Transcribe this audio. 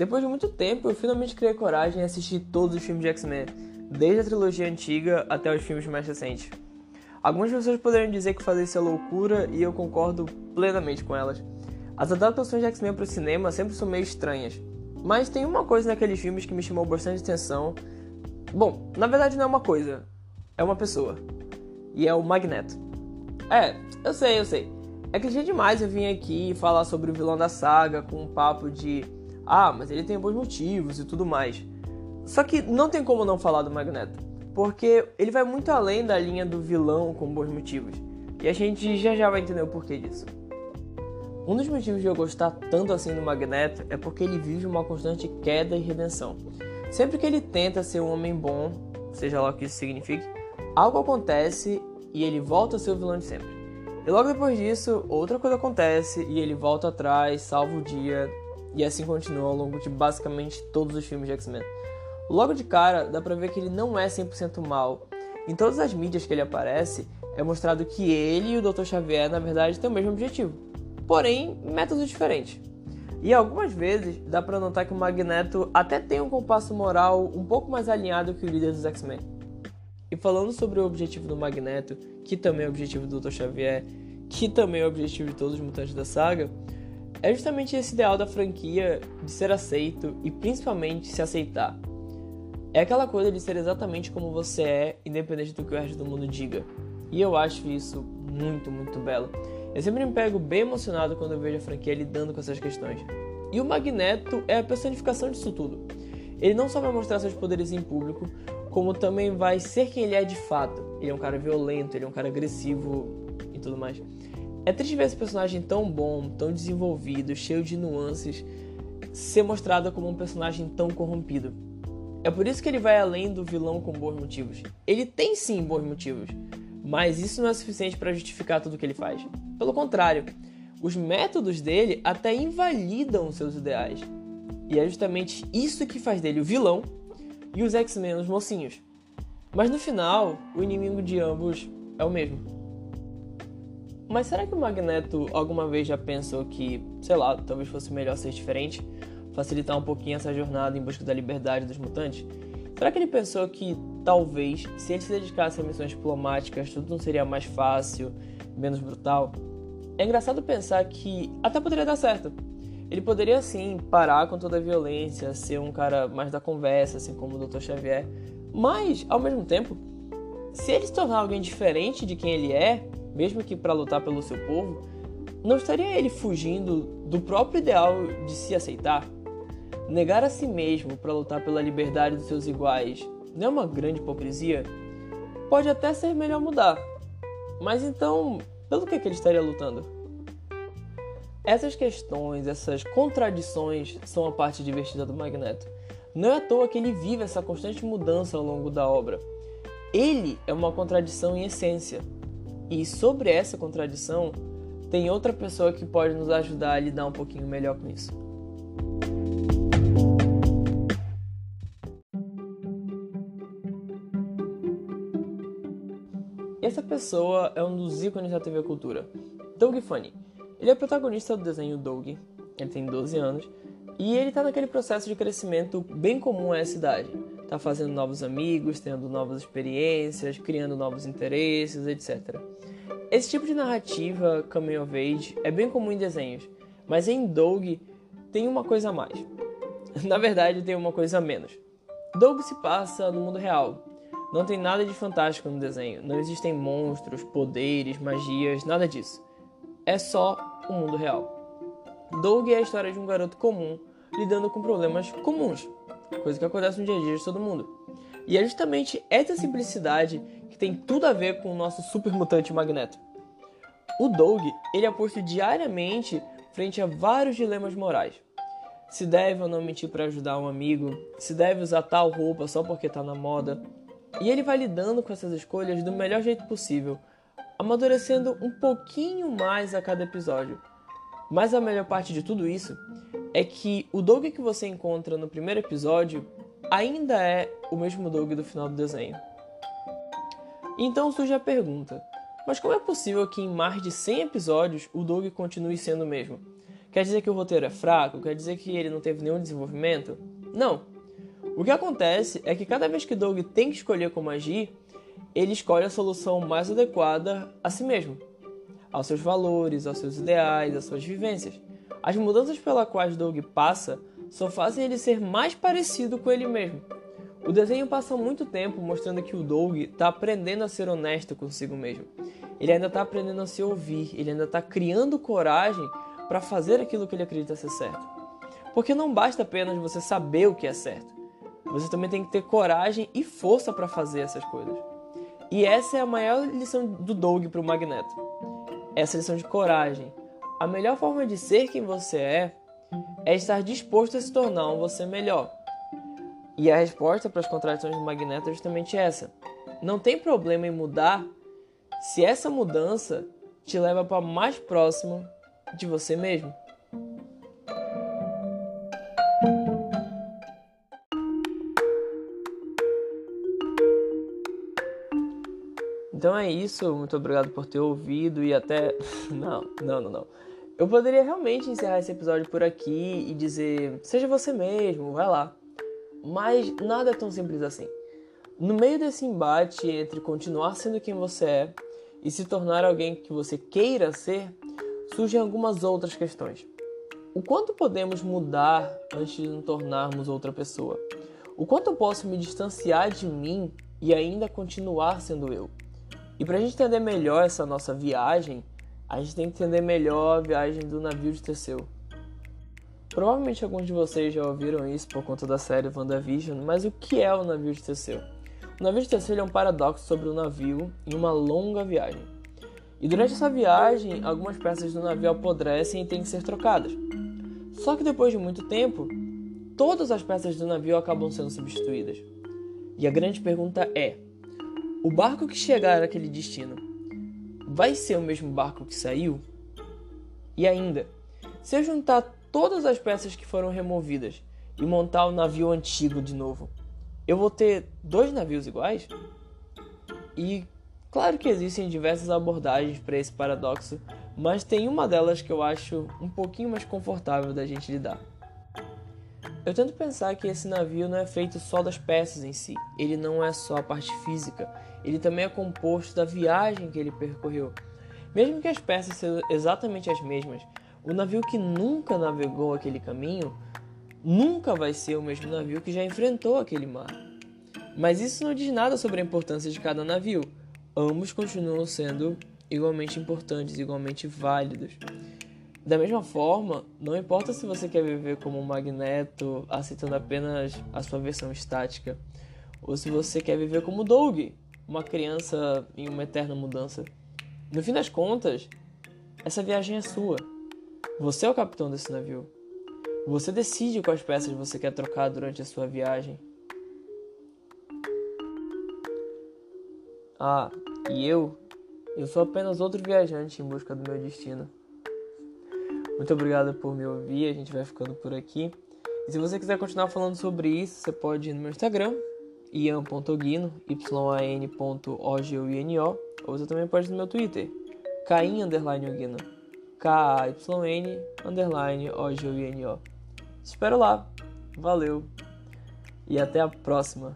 Depois de muito tempo, eu finalmente criei coragem e assisti todos os filmes de X-Men, desde a trilogia antiga até os filmes mais recentes. Algumas pessoas poderiam dizer que fazer isso é loucura e eu concordo plenamente com elas. As adaptações de X-Men para o cinema sempre são meio estranhas, mas tem uma coisa naqueles filmes que me chamou bastante atenção. Bom, na verdade não é uma coisa, é uma pessoa. E é o Magneto. É, eu sei, eu sei. É clichê demais eu vim aqui falar sobre o vilão da saga com um papo de ah, mas ele tem bons motivos e tudo mais. Só que não tem como não falar do Magneto, porque ele vai muito além da linha do vilão com bons motivos. E a gente já já vai entender o porquê disso. Um dos motivos de eu gostar tanto assim do Magneto é porque ele vive uma constante queda e redenção. Sempre que ele tenta ser um homem bom, seja lá o que isso signifique, algo acontece e ele volta a ser o vilão de sempre. E logo depois disso, outra coisa acontece e ele volta atrás, salva o dia, e assim continua ao longo de basicamente todos os filmes de X-Men. Logo de cara, dá pra ver que ele não é 100% mal. Em todas as mídias que ele aparece, é mostrado que ele e o Dr. Xavier, na verdade, têm o mesmo objetivo, porém, métodos diferentes. E algumas vezes dá pra notar que o Magneto até tem um compasso moral um pouco mais alinhado que o líder dos X-Men. E falando sobre o objetivo do Magneto, que também é o objetivo do Dr. Xavier, que também é o objetivo de todos os mutantes da saga, é justamente esse ideal da franquia de ser aceito e principalmente se aceitar. É aquela coisa de ser exatamente como você é, independente do que o resto do mundo diga. E eu acho isso muito, muito belo. Eu sempre me pego bem emocionado quando eu vejo a franquia lidando com essas questões. E o Magneto é a personificação disso tudo. Ele não só vai mostrar seus poderes em público, como também vai ser quem ele é de fato. Ele é um cara violento, ele é um cara agressivo e tudo mais. É triste ver esse personagem tão bom, tão desenvolvido, cheio de nuances, ser mostrado como um personagem tão corrompido. É por isso que ele vai além do vilão com bons motivos. Ele tem sim bons motivos, mas isso não é suficiente para justificar tudo o que ele faz. Pelo contrário, os métodos dele até invalidam seus ideais. E é justamente isso que faz dele o vilão e os X-Men os mocinhos. Mas no final, o inimigo de ambos é o mesmo. Mas será que o Magneto alguma vez já pensou que, sei lá, talvez fosse melhor ser diferente? Facilitar um pouquinho essa jornada em busca da liberdade dos mutantes? Será que ele pensou que talvez, se ele se dedicasse a missões diplomáticas, tudo não seria mais fácil, menos brutal? É engraçado pensar que até poderia dar certo. Ele poderia sim parar com toda a violência, ser um cara mais da conversa, assim como o Dr. Xavier. Mas, ao mesmo tempo, se ele se tornar alguém diferente de quem ele é, mesmo que para lutar pelo seu povo, não estaria ele fugindo do próprio ideal de se aceitar? Negar a si mesmo para lutar pela liberdade dos seus iguais não é uma grande hipocrisia? Pode até ser melhor mudar, mas então, pelo que, que ele estaria lutando? Essas questões, essas contradições são a parte divertida do Magneto. Não é à toa que ele vive essa constante mudança ao longo da obra. Ele é uma contradição em essência. E sobre essa contradição, tem outra pessoa que pode nos ajudar a lidar um pouquinho melhor com isso. Essa pessoa é um dos ícones da TV Cultura, Doug Funny. Ele é protagonista do desenho Doug, ele tem 12 anos, e ele está naquele processo de crescimento bem comum a essa idade. Tá fazendo novos amigos, tendo novas experiências, criando novos interesses, etc. Esse tipo de narrativa coming of age é bem comum em desenhos, mas em Doug tem uma coisa a mais. Na verdade, tem uma coisa a menos. Doug se passa no mundo real. Não tem nada de fantástico no desenho. Não existem monstros, poderes, magias, nada disso. É só o mundo real. Doug é a história de um garoto comum lidando com problemas comuns, coisa que acontece no dia a dia de todo mundo. E é justamente essa simplicidade que tem tudo a ver com o nosso super mutante Magneto. O Doug, ele é posto diariamente frente a vários dilemas morais. Se deve ou não mentir para ajudar um amigo, se deve usar tal roupa só porque está na moda. E ele vai lidando com essas escolhas do melhor jeito possível, amadurecendo um pouquinho mais a cada episódio. Mas a melhor parte de tudo isso é que o Doug que você encontra no primeiro episódio ainda é o mesmo Doug do final do desenho. Então surge a pergunta: mas como é possível que em mais de 100 episódios o Doug continue sendo o mesmo? Quer dizer que o roteiro é fraco? Quer dizer que ele não teve nenhum desenvolvimento? Não. O que acontece é que cada vez que Doug tem que escolher como agir, ele escolhe a solução mais adequada a si mesmo, aos seus valores, aos seus ideais, às suas vivências. As mudanças pelas quais Doug passa só fazem ele ser mais parecido com ele mesmo. O desenho passa muito tempo mostrando que o Doug está aprendendo a ser honesto consigo mesmo. Ele ainda está aprendendo a se ouvir, ele ainda está criando coragem para fazer aquilo que ele acredita ser certo. Porque não basta apenas você saber o que é certo. Você também tem que ter coragem e força para fazer essas coisas. E essa é a maior lição do Doug para o Magneto. Essa lição de coragem. A melhor forma de ser quem você é é estar disposto a se tornar um você melhor. E a resposta para as contradições do Magneto é justamente essa. Não tem problema em mudar se essa mudança te leva para mais próximo de você mesmo. Então é isso, muito obrigado por ter ouvido e até. Não, não, não, não. Eu poderia realmente encerrar esse episódio por aqui e dizer: seja você mesmo, vai lá. Mas nada é tão simples assim. No meio desse embate entre continuar sendo quem você é e se tornar alguém que você queira ser, surgem algumas outras questões. O quanto podemos mudar antes de nos tornarmos outra pessoa? O quanto eu posso me distanciar de mim e ainda continuar sendo eu? E para a gente entender melhor essa nossa viagem, a gente tem que entender melhor a viagem do navio de Teseu. Provavelmente alguns de vocês já ouviram isso por conta da série WandaVision, mas o que é o navio de Teseu? O navio de Teseu é um paradoxo sobre o navio em uma longa viagem. E durante essa viagem, algumas peças do navio apodrecem e têm que ser trocadas. Só que depois de muito tempo, todas as peças do navio acabam sendo substituídas. E a grande pergunta é: o barco que chegar àquele destino vai ser o mesmo barco que saiu? E ainda, se eu juntar todas as peças que foram removidas e montar o navio antigo de novo, eu vou ter dois navios iguais? E Claro que existem diversas abordagens para esse paradoxo, mas tem uma delas que eu acho um pouquinho mais confortável da gente lidar. Eu tento pensar que esse navio não é feito só das peças em si, ele não é só a parte física, ele também é composto da viagem que ele percorreu. Mesmo que as peças sejam exatamente as mesmas, o navio que nunca navegou aquele caminho nunca vai ser o mesmo navio que já enfrentou aquele mar. Mas isso não diz nada sobre a importância de cada navio ambos continuam sendo igualmente importantes, igualmente válidos. Da mesma forma, não importa se você quer viver como um magneto, aceitando apenas a sua versão estática, ou se você quer viver como Doug, uma criança em uma eterna mudança. No fim das contas, essa viagem é sua. Você é o capitão desse navio. Você decide quais peças você quer trocar durante a sua viagem. Ah, e eu? Eu sou apenas outro viajante em busca do meu destino. Muito obrigado por me ouvir, a gente vai ficando por aqui. E se você quiser continuar falando sobre isso, você pode ir no meu Instagram, ian.guino, yan.ogino, ou você também pode ir no meu Twitter, caim k-a-y-n underline o Espero lá, valeu e até a próxima.